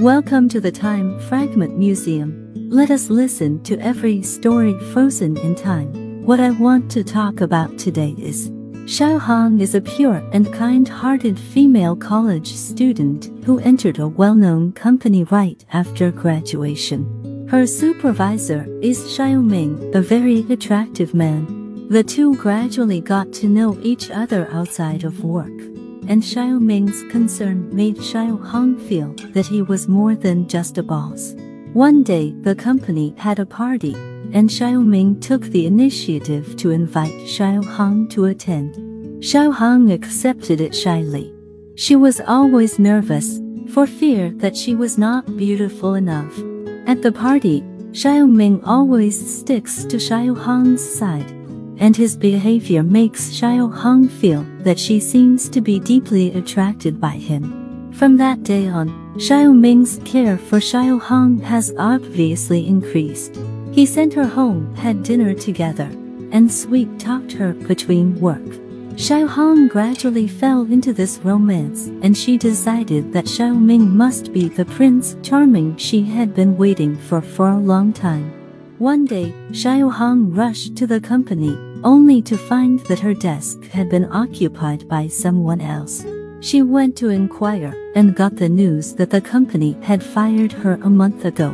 Welcome to the Time Fragment Museum. Let us listen to every story frozen in time. What I want to talk about today is Xiao Hong is a pure and kind-hearted female college student who entered a well-known company right after graduation. Her supervisor is Xiao Ming, a very attractive man. The two gradually got to know each other outside of work and Xiao Ming's concern made Xiao Hong feel that he was more than just a boss. One day, the company had a party, and Xiao Ming took the initiative to invite Xiao Hong to attend. Xiao Hong accepted it shyly. She was always nervous, for fear that she was not beautiful enough. At the party, Xiao Ming always sticks to Xiao Hong's side and his behavior makes Xiao Hong feel that she seems to be deeply attracted by him. From that day on, Xiao Ming's care for Xiao Hong has obviously increased. He sent her home, had dinner together, and sweet-talked her between work. Xiao Hong gradually fell into this romance, and she decided that Xiao Ming must be the prince charming she had been waiting for for a long time. One day, Xiao Hong rushed to the company only to find that her desk had been occupied by someone else. She went to inquire and got the news that the company had fired her a month ago.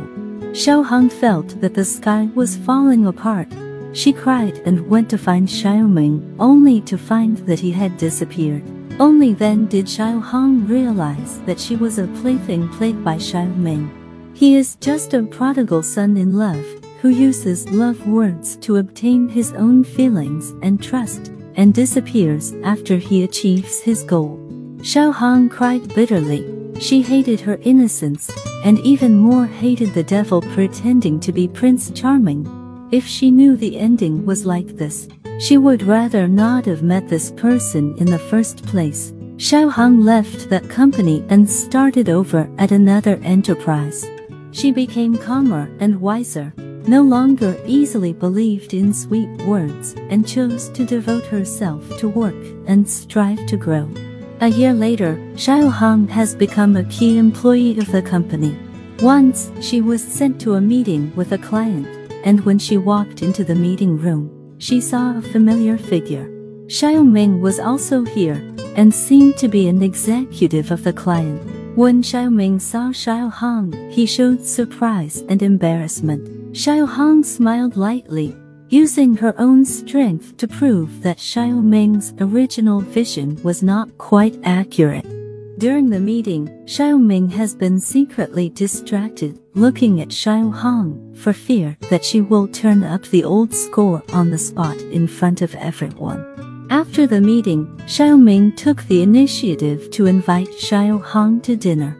Xiao Hong felt that the sky was falling apart. She cried and went to find Xiao Ming, only to find that he had disappeared. Only then did Xiao Hong realize that she was a plaything played by Xiao Ming. He is just a prodigal son in love, who uses love words to obtain his own feelings and trust, and disappears after he achieves his goal. Xiao Hong cried bitterly. She hated her innocence, and even more hated the devil pretending to be Prince Charming. If she knew the ending was like this, she would rather not have met this person in the first place. Xiao Hong left that company and started over at another enterprise. She became calmer and wiser, no longer easily believed in sweet words and chose to devote herself to work and strive to grow. A year later, Xiao Hong has become a key employee of the company. Once, she was sent to a meeting with a client, and when she walked into the meeting room, she saw a familiar figure. Xiao Ming was also here, and seemed to be an executive of the client. When Xiao Ming saw Xiao Hong, he showed surprise and embarrassment. Xiao Hong smiled lightly, using her own strength to prove that Xiao Ming's original vision was not quite accurate. During the meeting, Xiao Ming has been secretly distracted, looking at Xiao Hong for fear that she will turn up the old score on the spot in front of everyone. After the meeting, Xiao Ming took the initiative to invite Xiao Hong to dinner.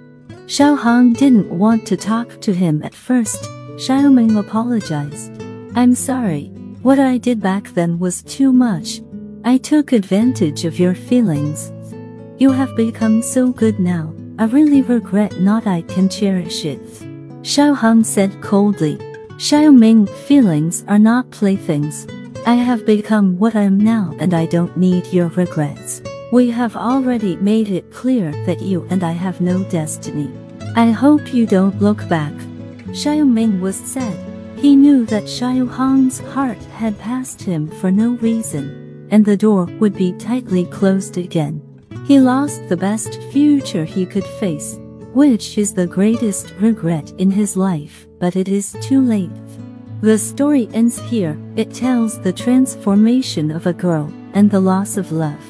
Xiao Hong didn't want to talk to him at first, Xiaoming apologized. I'm sorry. What I did back then was too much. I took advantage of your feelings. You have become so good now. I really regret not I can cherish it. Xiao Hong said coldly. Xiaoming, feelings are not playthings. I have become what I am now and I don't need your regrets. We have already made it clear that you and I have no destiny. I hope you don't look back. Xiao Ming was sad. He knew that Xiao Hong's heart had passed him for no reason, and the door would be tightly closed again. He lost the best future he could face, which is the greatest regret in his life, but it is too late. The story ends here. It tells the transformation of a girl and the loss of love.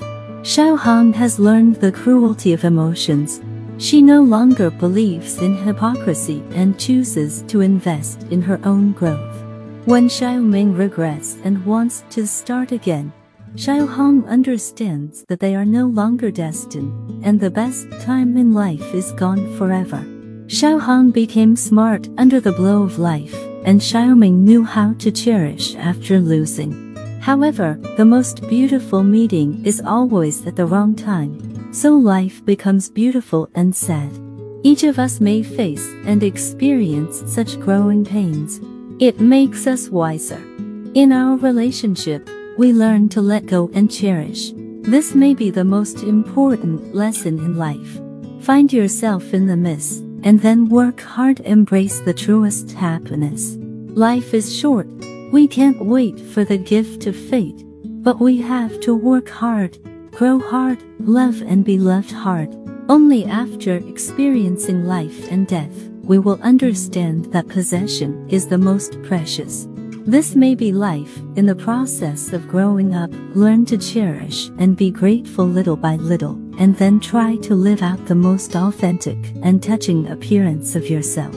Xiao Hong has learned the cruelty of emotions, she no longer believes in hypocrisy and chooses to invest in her own growth. When Xiao Ming regrets and wants to start again, Xiao Hong understands that they are no longer destined, and the best time in life is gone forever. Xiao Hong became smart under the blow of life, and Xiao Ming knew how to cherish after losing. However, the most beautiful meeting is always at the wrong time so life becomes beautiful and sad. Each of us may face and experience such growing pains. It makes us wiser. In our relationship, we learn to let go and cherish. This may be the most important lesson in life. Find yourself in the midst and then work hard embrace the truest happiness. Life is short. We can't wait for the gift of fate, but we have to work hard, grow hard, love and be loved hard. Only after experiencing life and death, we will understand that possession is the most precious. This may be life. In the process of growing up, learn to cherish and be grateful little by little, and then try to live out the most authentic and touching appearance of yourself.